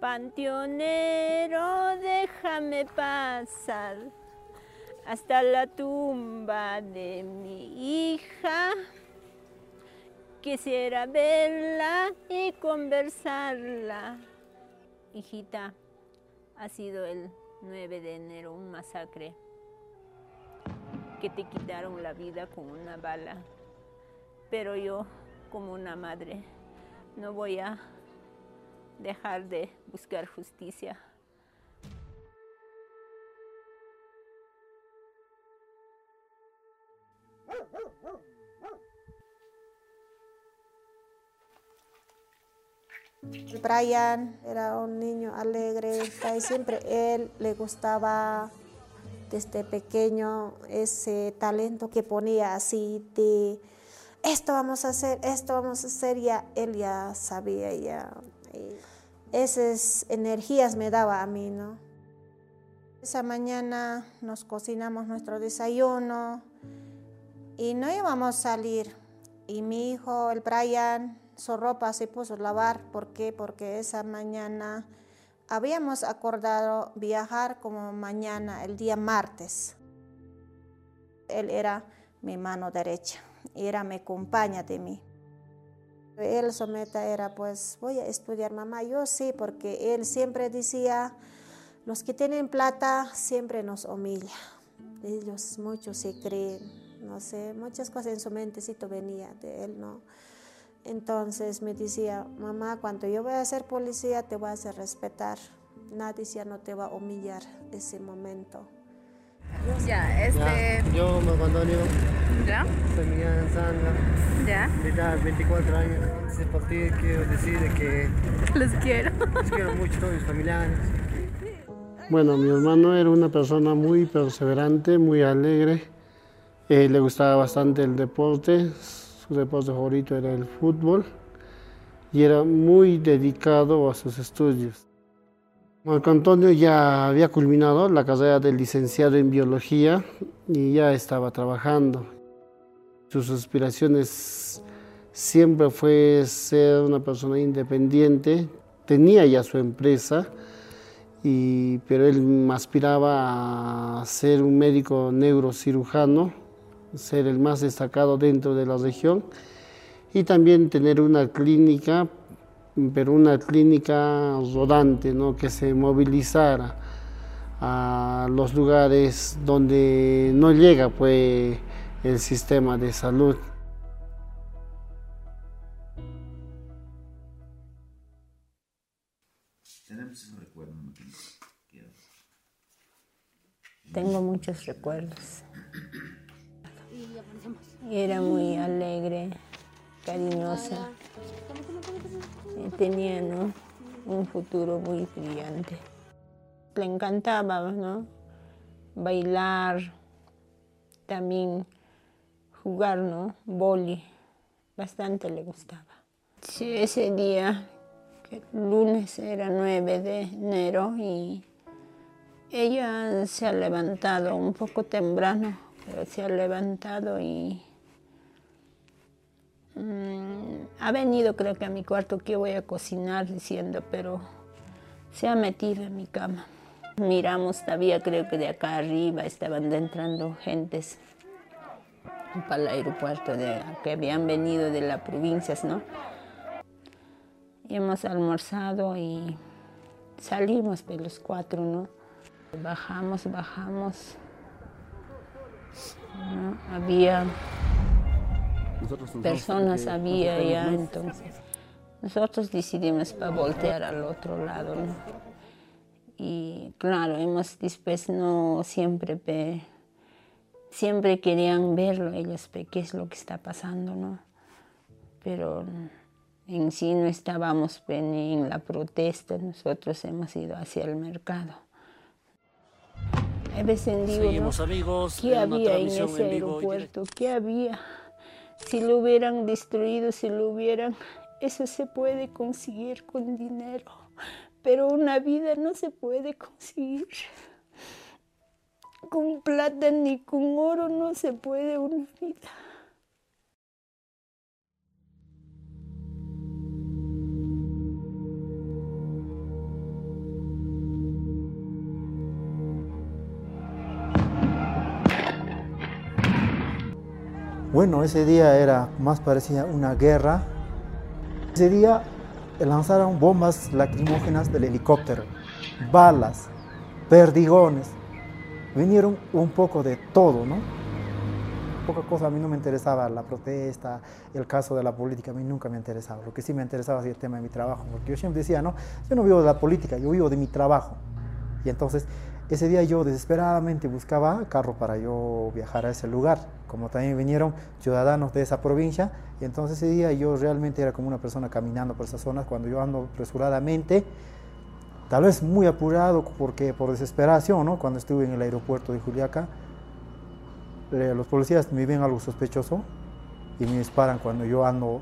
Panteonero, déjame pasar hasta la tumba de mi hija. Quisiera verla y conversarla. Hijita, ha sido el 9 de enero un masacre que te quitaron la vida con una bala. Pero yo, como una madre, no voy a dejar de buscar justicia. Brian era un niño alegre, y siempre él le gustaba desde pequeño ese talento que ponía así de esto vamos a hacer, esto vamos a hacer, ya él ya sabía ya. Esas energías me daba a mí, ¿no? Esa mañana nos cocinamos nuestro desayuno y no íbamos a salir. Y mi hijo, el Brian, su ropa se puso a lavar. ¿Por qué? Porque esa mañana habíamos acordado viajar como mañana, el día martes. Él era mi mano derecha, era mi compañía de mí. Él su meta era pues voy a estudiar mamá, yo sí, porque él siempre decía, los que tienen plata siempre nos humilla. Ellos muchos se creen, no sé, muchas cosas en su mentecito venía de él, ¿no? Entonces me decía, mamá, cuando yo voy a ser policía te voy a hacer respetar. Nadie ya no te va a humillar ese momento. Ya, este... yo me abandono. ¿Ya? Soy Miguel. ¿Ya? De edad 24 años. Ese partido quiero decir que... Los quiero. Los quiero mucho, mis familiares. Bueno, mi hermano era una persona muy perseverante, muy alegre. Eh, le gustaba bastante el deporte, su deporte favorito era el fútbol y era muy dedicado a sus estudios. Marco Antonio ya había culminado la carrera de licenciado en biología y ya estaba trabajando. Sus aspiraciones siempre fue ser una persona independiente, tenía ya su empresa, y, pero él aspiraba a ser un médico neurocirujano ser el más destacado dentro de la región y también tener una clínica, pero una clínica rodante, ¿no? que se movilizara a los lugares donde no llega pues, el sistema de salud. Tengo muchos recuerdos. Era muy alegre, cariñosa. Tenía un futuro muy brillante. Le encantaba ¿no? bailar, también jugar, ¿no? Boli. Bastante le gustaba. Ese día, el lunes era 9 de enero y ella se ha levantado un poco temprano, pero se ha levantado y Mm, ha venido creo que a mi cuarto que voy a cocinar diciendo, pero se ha metido en mi cama. Miramos todavía, creo que de acá arriba estaban entrando gentes para el aeropuerto de, que habían venido de las provincias, ¿no? Y hemos almorzado y salimos de los cuatro, ¿no? Bajamos, bajamos. Había personas había ya entonces. Nosotros decidimos para voltear al otro lado, ¿no? Y claro, hemos después no siempre, siempre querían verlo ellos, qué es lo que está pasando, ¿no? Pero en sí no estábamos en la protesta, nosotros hemos ido hacia el mercado. A veces digo, amigos, ¿qué había en ese aeropuerto? ¿Qué había? Si lo hubieran destruido, si lo hubieran, eso se puede conseguir con dinero, pero una vida no se puede conseguir. Con plata ni con oro no se puede una vida. Bueno, ese día era más parecía una guerra. Ese día lanzaron bombas lacrimógenas del helicóptero, balas, perdigones. Vinieron un poco de todo, ¿no? Poca cosa a mí no me interesaba la protesta, el caso de la política, a mí nunca me interesaba. Lo que sí me interesaba era el tema de mi trabajo, porque yo siempre decía, no, yo no vivo de la política, yo vivo de mi trabajo. Y entonces ese día yo desesperadamente buscaba carro para yo viajar a ese lugar, como también vinieron ciudadanos de esa provincia, y entonces ese día yo realmente era como una persona caminando por esas zonas cuando yo ando apresuradamente, tal vez muy apurado porque por desesperación, ¿no? cuando estuve en el aeropuerto de Juliaca, eh, los policías me ven algo sospechoso y me disparan cuando yo ando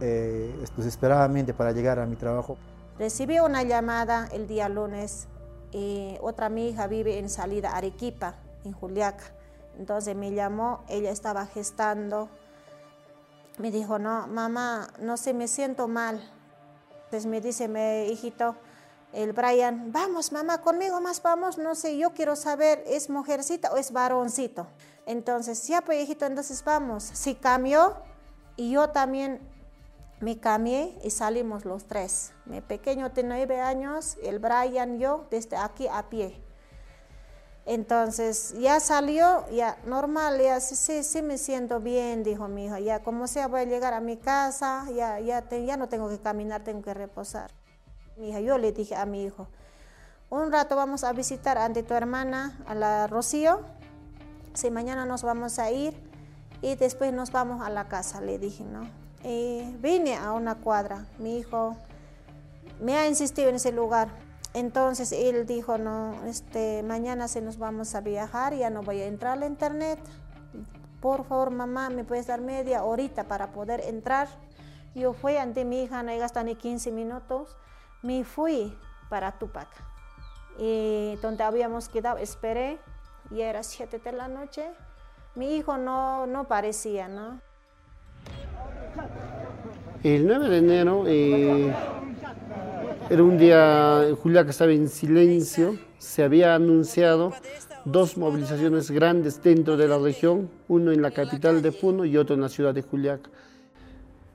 eh, desesperadamente para llegar a mi trabajo. Recibí una llamada el día lunes y otra mi hija vive en salida Arequipa, en Juliaca. Entonces me llamó, ella estaba gestando. Me dijo, no, mamá, no sé, me siento mal. Entonces me dice, mi hijito, el Brian, vamos, mamá, conmigo más vamos, no sé, yo quiero saber, ¿es mujercita o es varoncito? Entonces, ya pues, hijito, entonces vamos. Si cambió, y yo también me cambié y salimos los tres. Mi pequeño tiene nueve años, el Brian, yo, desde aquí a pie. Entonces ya salió, ya normal, ya sí, sí, me siento bien, dijo mi hijo. Ya como sea voy a llegar a mi casa, ya, ya, ya no tengo que caminar, tengo que reposar. Mi hija, yo le dije a mi hijo, un rato vamos a visitar ante tu hermana, a la Rocío, si mañana nos vamos a ir y después nos vamos a la casa, le dije, ¿no? Y vine a una cuadra, mi hijo me ha insistido en ese lugar. Entonces él dijo, no, este, mañana se nos vamos a viajar, ya no voy a entrar al internet. Por favor, mamá, ¿me puedes dar media horita para poder entrar? Yo fui ante mi hija, no he gastado ni 15 minutos. Me fui para Tupac. Y donde habíamos quedado, esperé, y era 7 de la noche. Mi hijo no, no parecía, ¿no? El 9 de enero eh, era un día, Julia que estaba en silencio, se había anunciado dos movilizaciones grandes dentro de la región, uno en la capital de Puno y otro en la ciudad de Juliaca.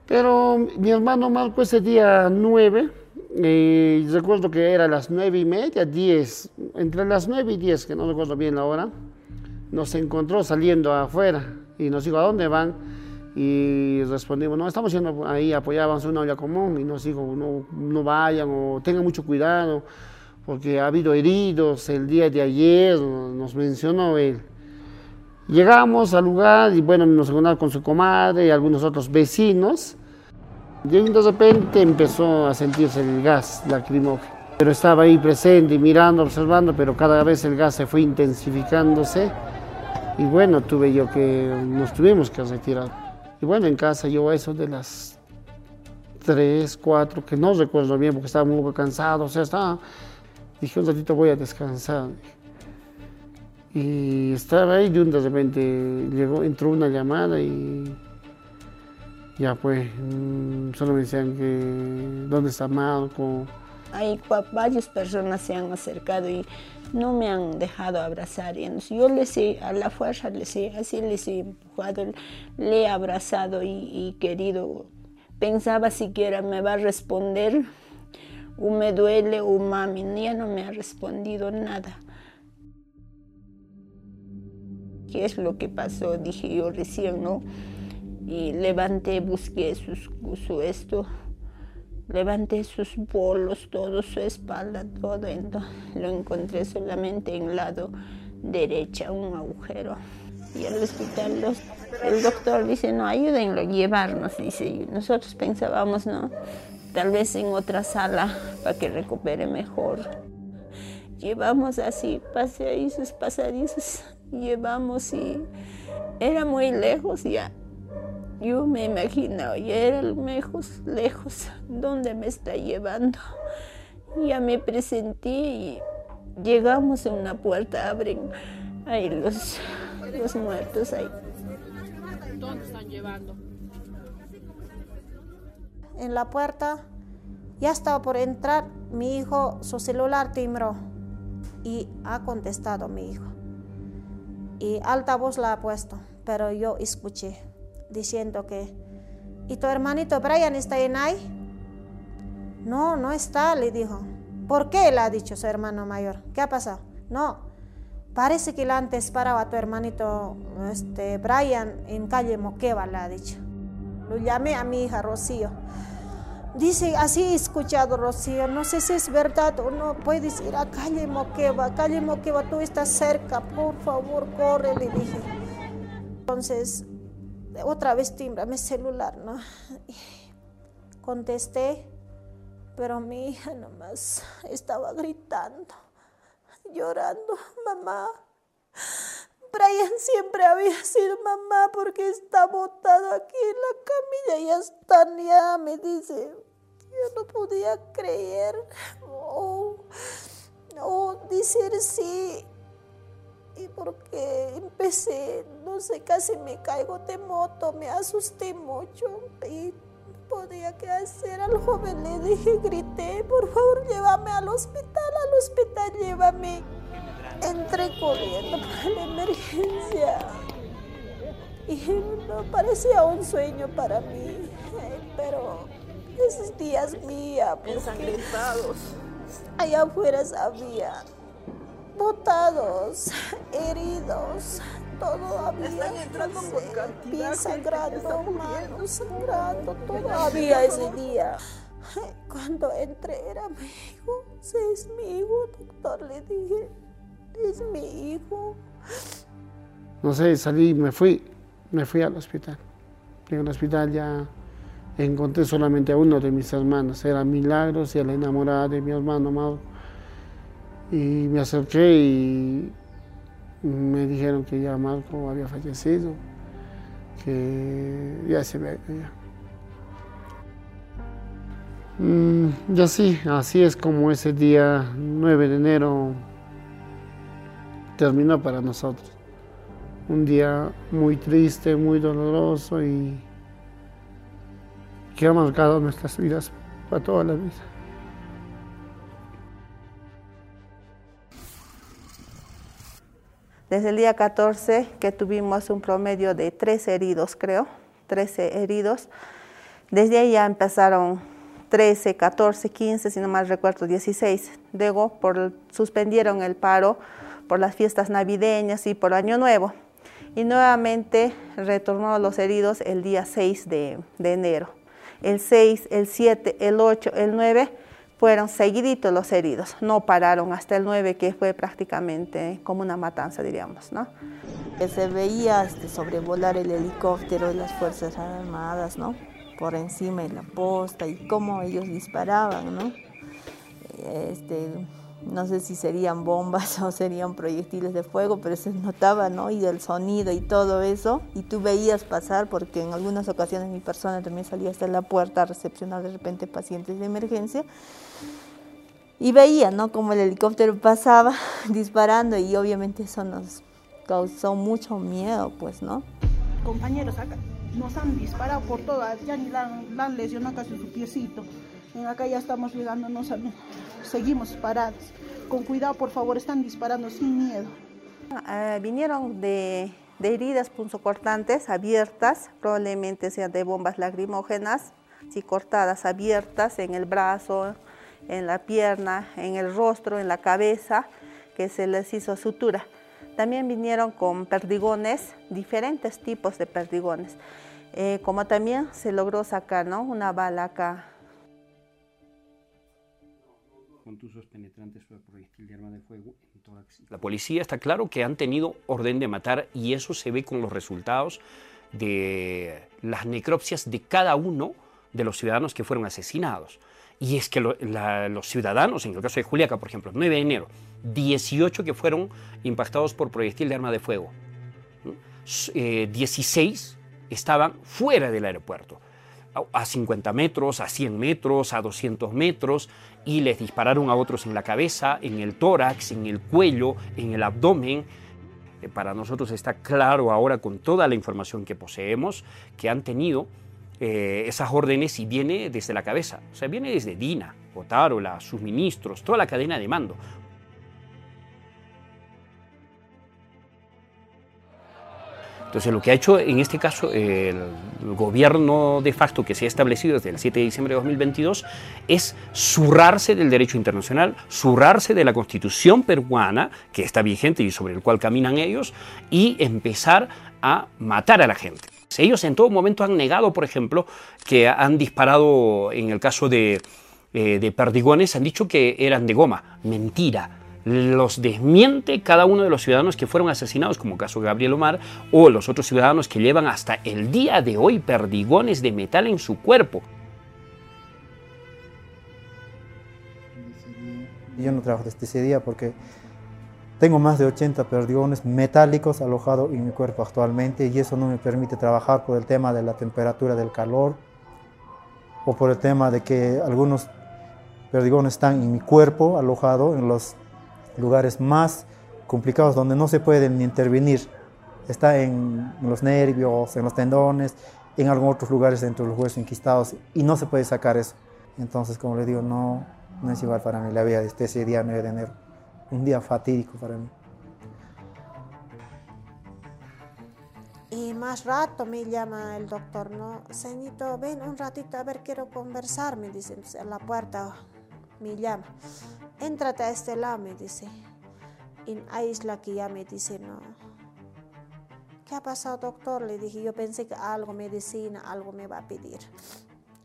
Pero mi hermano Marco ese día 9, eh, recuerdo que era las 9 y media, 10, entre las 9 y 10, que no recuerdo bien la hora, nos encontró saliendo afuera y nos dijo, ¿a dónde van? Y respondimos, no, estamos yendo ahí, apoyábamos una olla común y nos dijo, no, no vayan o tengan mucho cuidado porque ha habido heridos el día de ayer, nos mencionó él. Llegamos al lugar y bueno, nos encontramos con su comadre y algunos otros vecinos. De repente empezó a sentirse el gas lacrimógeno. Pero estaba ahí presente, mirando, observando, pero cada vez el gas se fue intensificándose. Y bueno, tuve yo que, nos tuvimos que retirar. Bueno, en casa yo eso de las 3, 4, que no recuerdo bien porque estaba muy cansado, o sea, estaba, dije un ratito voy a descansar. Y estaba ahí y de repente llegó, entró una llamada y ya pues, solo me decían que dónde está Marco. Hay varias personas se han acercado y no me han dejado abrazar. Y yo les he, a la fuerza les he, así les he empujado, le he abrazado y, querido. Pensaba siquiera me va a responder o me duele o mami, ya no me ha respondido nada. ¿Qué es lo que pasó? Dije yo recién, ¿no? Y levanté, busqué su esto, Levanté sus bolos, todo su espalda, todo. Entonces, lo encontré solamente en lado derecha, un agujero. Y al hospital el doctor dice, no, ayúdenlo a llevarnos, dice. Nosotros pensábamos, no, tal vez en otra sala para que recupere mejor. Llevamos así, pasadizos, pasadizos, llevamos y era muy lejos ya yo me imaginaba, ya era lejos, lejos, ¿dónde me está llevando? Ya me presenté y llegamos a una puerta, abren ahí los, los muertos ahí. ¿Dónde están llevando? En la puerta, ya estaba por entrar, mi hijo, su celular timbró y ha contestado mi hijo. Y alta voz la ha puesto pero yo escuché diciendo que, ¿y tu hermanito Brian está en ahí? No, no está, le dijo. ¿Por qué? Le ha dicho su hermano mayor. ¿Qué ha pasado? No, parece que le antes paraba a tu hermanito este, Brian en calle Moqueva, le ha dicho. Lo llamé a mi hija Rocío. Dice, así he escuchado Rocío, no sé si es verdad o no, puedes ir a calle Moqueva, calle Moqueva, tú estás cerca, por favor, corre, le dije. Entonces, otra vez timbra mi celular, ¿no? Contesté, pero mi hija nomás estaba gritando, llorando, mamá. Brian siempre había sido mamá porque está botado aquí en la camilla y hasta ya me dice, yo no podía creer o, o decir sí. Y porque empecé, no sé, casi me caigo de moto, me asusté mucho y no podía qué hacer. Al joven le dije, grité, por favor, llévame al hospital, al hospital, llévame. Entré corriendo para la emergencia y no parecía un sueño para mí, pero esos días mía, Ensangrentados. allá afuera había botados, heridos, todo había. Están entrando cantidad, gente, sangrando, manos sangrando, todo había ese día. Cuando entré era mi hijo, sí, es mi hijo, doctor, le dije, es mi hijo. No sé, salí, me fui, me fui al hospital. En el hospital ya encontré solamente a uno de mis hermanos, era Milagros y a la enamorada de mi hermano Mauro. Y me acerqué y me dijeron que ya Marco había fallecido, que ya se ve. Ya. Mm, y así, así es como ese día 9 de enero terminó para nosotros. Un día muy triste, muy doloroso y que ha marcado nuestras vidas para toda la vida. Desde el día 14 que tuvimos un promedio de 13 heridos, creo, 13 heridos. Desde ahí ya empezaron 13, 14, 15, si no mal recuerdo, 16. Luego por, suspendieron el paro por las fiestas navideñas y por Año Nuevo. Y nuevamente retornó los heridos el día 6 de, de enero. El 6, el 7, el 8, el 9 fueron seguiditos los heridos, no pararon hasta el 9, que fue prácticamente como una matanza, diríamos, ¿no? Que se veía este, sobrevolar el helicóptero de las Fuerzas Armadas, ¿no? Por encima de la posta y cómo ellos disparaban, ¿no? Este, no sé si serían bombas o serían proyectiles de fuego, pero se notaba, ¿no? Y el sonido y todo eso. Y tú veías pasar, porque en algunas ocasiones mi persona también salía hasta la puerta a recepcionar de repente pacientes de emergencia. Y veía, ¿no? Como el helicóptero pasaba disparando y obviamente eso nos causó mucho miedo, pues, ¿no? compañeros acá nos han disparado por todas, ya ni la, la han casi su piecito. Acá ya estamos llegando, no sabemos, seguimos parados. Con cuidado, por favor, están disparando sin miedo. Eh, vinieron de, de heridas punzocortantes abiertas, probablemente sean de bombas lacrimógenas, sí, cortadas abiertas en el brazo, en la pierna, en el rostro, en la cabeza, que se les hizo sutura. También vinieron con perdigones, diferentes tipos de perdigones. Eh, como también se logró sacar ¿no? una bala acá contusos penetrantes por proyectil de arma de fuego en tórax. La policía está claro que han tenido orden de matar y eso se ve con los resultados de las necropsias de cada uno de los ciudadanos que fueron asesinados. Y es que lo- la- los ciudadanos, en el caso de Juliaca, por ejemplo, 9 de enero, 18 que fueron impactados por proyectil de arma de fuego. eh, 16 estaban fuera del aeropuerto a- a 50 metros, a 100 metros, a 200 metros, y les dispararon a otros en la cabeza, en el tórax, en el cuello, en el abdomen. Eh, Para nosotros está claro ahora con toda la información que poseemos que han tenido eh, esas órdenes y viene desde la cabeza, o sea, viene desde DINA, Otárola, sus ministros, toda la cadena de mando. Entonces, lo que ha hecho en este caso el gobierno de facto que se ha establecido desde el 7 de diciembre de 2022 es zurrarse del derecho internacional, zurrarse de la constitución peruana que está vigente y sobre el cual caminan ellos, y empezar a matar a la gente. Ellos en todo momento han negado, por ejemplo, que han disparado, en el caso de, eh, de perdigones, han dicho que eran de goma. Mentira los desmiente cada uno de los ciudadanos que fueron asesinados, como el caso de Gabriel Omar, o los otros ciudadanos que llevan hasta el día de hoy perdigones de metal en su cuerpo. Yo no trabajo desde ese día porque tengo más de 80 perdigones metálicos alojados en mi cuerpo actualmente y eso no me permite trabajar por el tema de la temperatura del calor o por el tema de que algunos perdigones están en mi cuerpo alojados en los lugares más complicados donde no se pueden intervenir. Está en, los nervios, en los tendones, en algunos otros lugares dentro de los huesos enquistados y no se puede sacar eso. Entonces, como le digo, no, no es igual para mí la vida de este ese día 9 de enero. Un día fatídico para mí. Y más rato me llama el doctor, ¿no? Señito, ven un ratito a ver, quiero conversar, me dice en la puerta, me llama. Entrate a este lado, me dice. Es la que ya me dice, no. ¿Qué ha pasado, doctor? Le dije, yo pensé que algo, medicina, algo me va a pedir.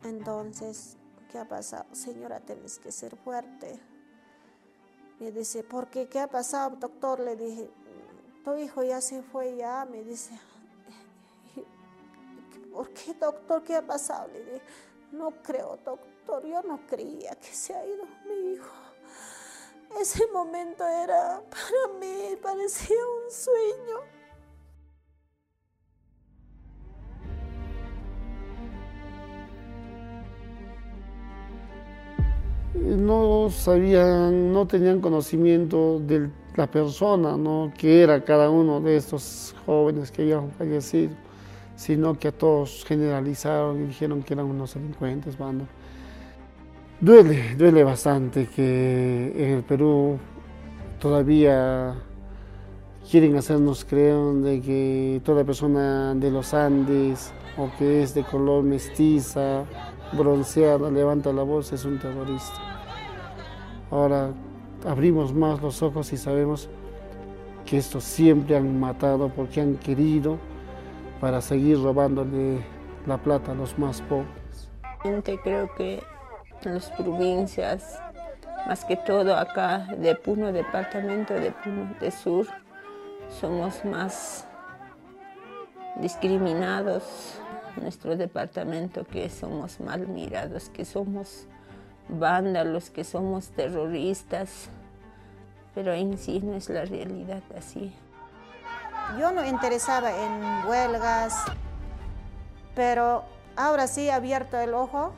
Entonces, ¿qué ha pasado? Señora, tienes que ser fuerte. Me dice, ¿por qué? ¿Qué ha pasado, doctor? Le dije, tu hijo ya se fue ya. Me dice, ¿por qué, doctor? ¿Qué ha pasado? Le dije, no creo, doctor. Yo no creía que se ha ido mi hijo. Ese momento era para mí, parecía un sueño. No sabían, no tenían conocimiento de la persona, ¿no? que era cada uno de estos jóvenes que habían fallecido, sino que a todos generalizaron y dijeron que eran unos delincuentes, banda. Duele, duele bastante que en el Perú todavía quieren hacernos creer de que toda persona de los Andes o que es de color mestiza, bronceada, levanta la voz, es un terrorista. Ahora abrimos más los ojos y sabemos que estos siempre han matado porque han querido para seguir robándole la plata a los más pobres. Creo que en las provincias, más que todo acá de Puno, departamento de Puno de Sur, somos más discriminados. Nuestro departamento que somos mal mirados, que somos vándalos, que somos terroristas, pero en sí no es la realidad así. Yo no interesaba en huelgas, pero ahora sí he abierto el ojo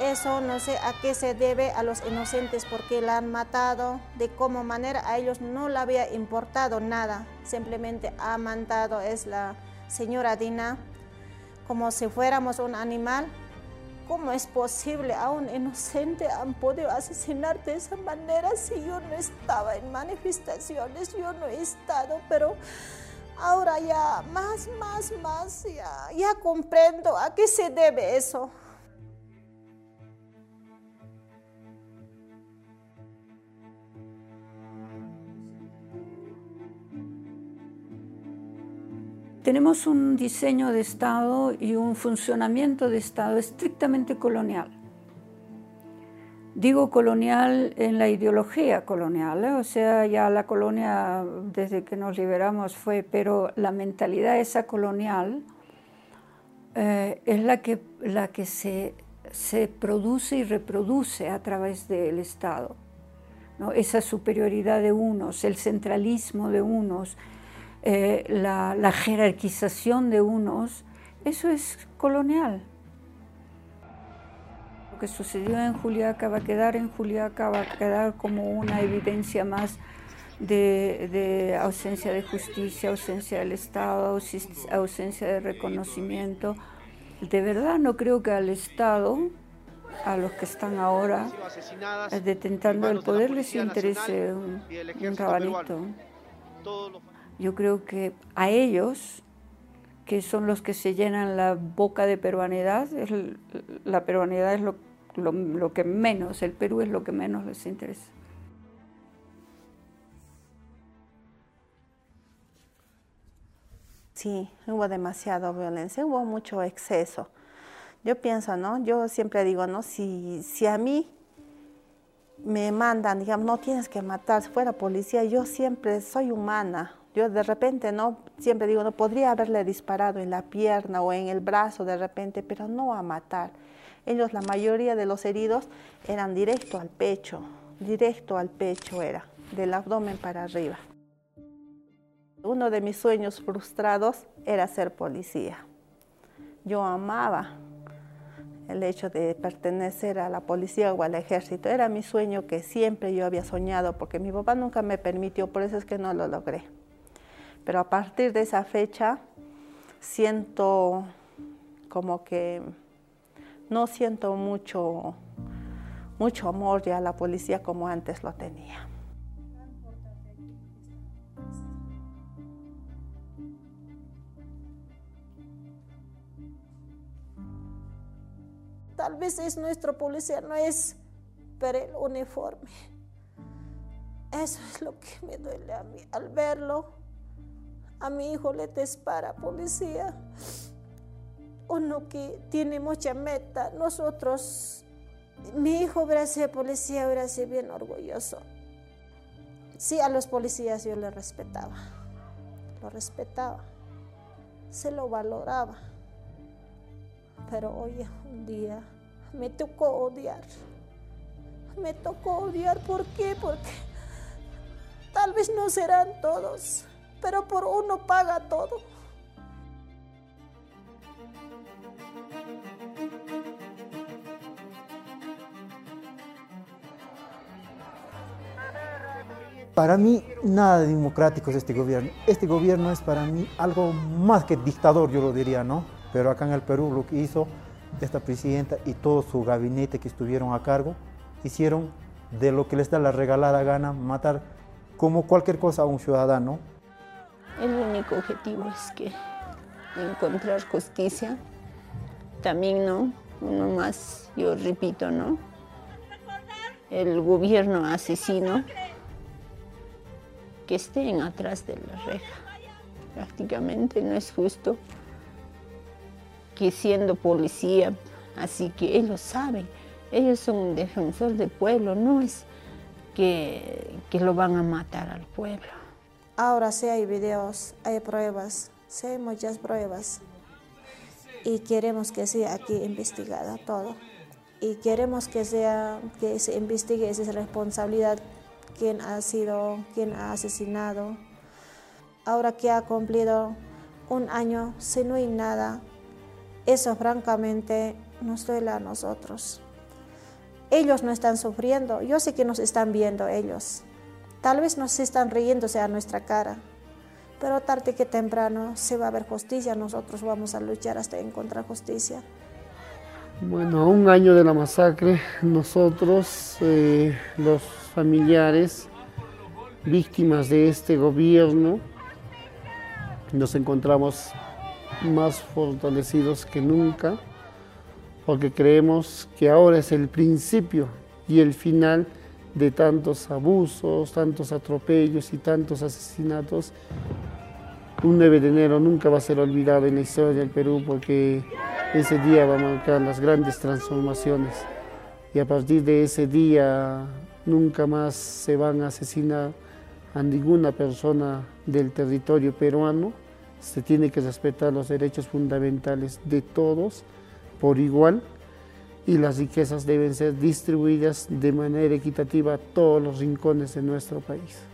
eso no sé a qué se debe a los inocentes porque la han matado, de cómo manera a ellos no le había importado nada, simplemente ha mandado es la señora Dina como si fuéramos un animal. ¿Cómo es posible a un inocente han podido asesinar de esa manera si yo no estaba en manifestaciones, yo no he estado, pero ahora ya más, más, más, ya, ya comprendo a qué se debe eso. Tenemos un diseño de Estado y un funcionamiento de Estado estrictamente colonial. Digo colonial en la ideología colonial, ¿eh? o sea, ya la colonia desde que nos liberamos fue, pero la mentalidad esa colonial eh, es la que, la que se, se, produce y reproduce a través del Estado. ¿no? Esa superioridad de unos, el centralismo de unos, eh, la, jerarquización de unos, eso es colonial. Lo que sucedió en Juliaca va a quedar en Juliaca, va a quedar como una evidencia más de, ausencia de justicia, ausencia del Estado, ausencia de reconocimiento. De verdad no creo que al Estado, a los que están ahora detentando el poder, les interese un, un rabanito. Yo creo que a ellos que son los que se llenan la boca de peruanidad. la peruanidad es lo, lo que menos, el Perú es lo que menos les interesa. Sí, hubo demasiada violencia, hubo mucho exceso. Yo pienso, ¿no? Yo siempre digo, ¿no? Si, si a mí me mandan, digamos, no tienes que matar, si fuera policía, yo siempre soy humana. Yo de repente, ¿no? Siempre digo, no podría haberle disparado en la pierna o en el brazo de repente, pero no a matar. Ellos, la mayoría de los heridos, eran directo al pecho, directo al pecho era, del abdomen para arriba. Uno de mis sueños frustrados era ser policía. Yo amaba el hecho de pertenecer a la policía o al ejército. Era mi sueño que siempre yo había soñado porque mi papá nunca me permitió, por eso es que no lo logré. Pero a partir de esa fecha siento como que no siento mucho, mucho amor ya a la policía como antes lo tenía. Tal vez es nuestro policía, no es pero el uniforme. Eso es lo que me duele a mí. Al verlo, a mi hijo le dispara policía. Uno que tiene mucha meta. Nosotros, mi hijo hubiera sido policía, hubiera sido bien orgulloso. Sí, a los policías yo le respetaba. Lo respetaba. Se lo valoraba. Pero hoy un día me tocó odiar. Me tocó odiar, ¿por qué? Porque tal vez no serán todos, pero por uno paga todo. Para mí, nada democrático es este gobierno. Este gobierno es para mí algo más que dictador, yo lo diría, ¿no? Pero acá en el Perú lo que hizo esta presidenta y todo su gabinete que estuvieron a cargo, hicieron de lo que les da la regalada gana matar como cualquier cosa a un ciudadano. El único objetivo es que encontrar justicia. También, ¿no? Uno más, yo repito, ¿no? El gobierno asesino que estén atrás de la reja. Prácticamente no es justo que siendo policía, así que ellos saben, ellos son un defensor del pueblo, no es que, que lo van a matar al pueblo. Ahora sí hay videos, hay pruebas, sí hay muchas pruebas y queremos que sea aquí investigada todo y queremos que sea que se investigue esa responsabilidad quién ha sido, quién ha asesinado. Ahora que ha cumplido un año, si no hay nada, eso francamente nos duele a nosotros. Ellos no están sufriendo, yo sé que nos están viendo ellos. Tal vez nos están riéndose a nuestra cara, pero tarde que temprano se va a ver justicia, nosotros vamos a luchar hasta encontrar justicia. Bueno, a un año de la masacre, nosotros, eh, los familiares, víctimas de este gobierno, nos encontramos más fortalecidos que nunca, porque creemos que ahora es el principio y el final de tantos abusos, tantos atropellos y tantos asesinatos. Un 9 de enero nunca va a ser olvidado en la historia del Perú porque ese día va a marcar las grandes transformaciones y a partir de ese día nunca más se van a asesinar a ninguna persona del territorio peruano se tiene que respetar los derechos fundamentales de todos por igual y las riquezas deben ser distribuidas de manera equitativa a todos los rincones de nuestro país.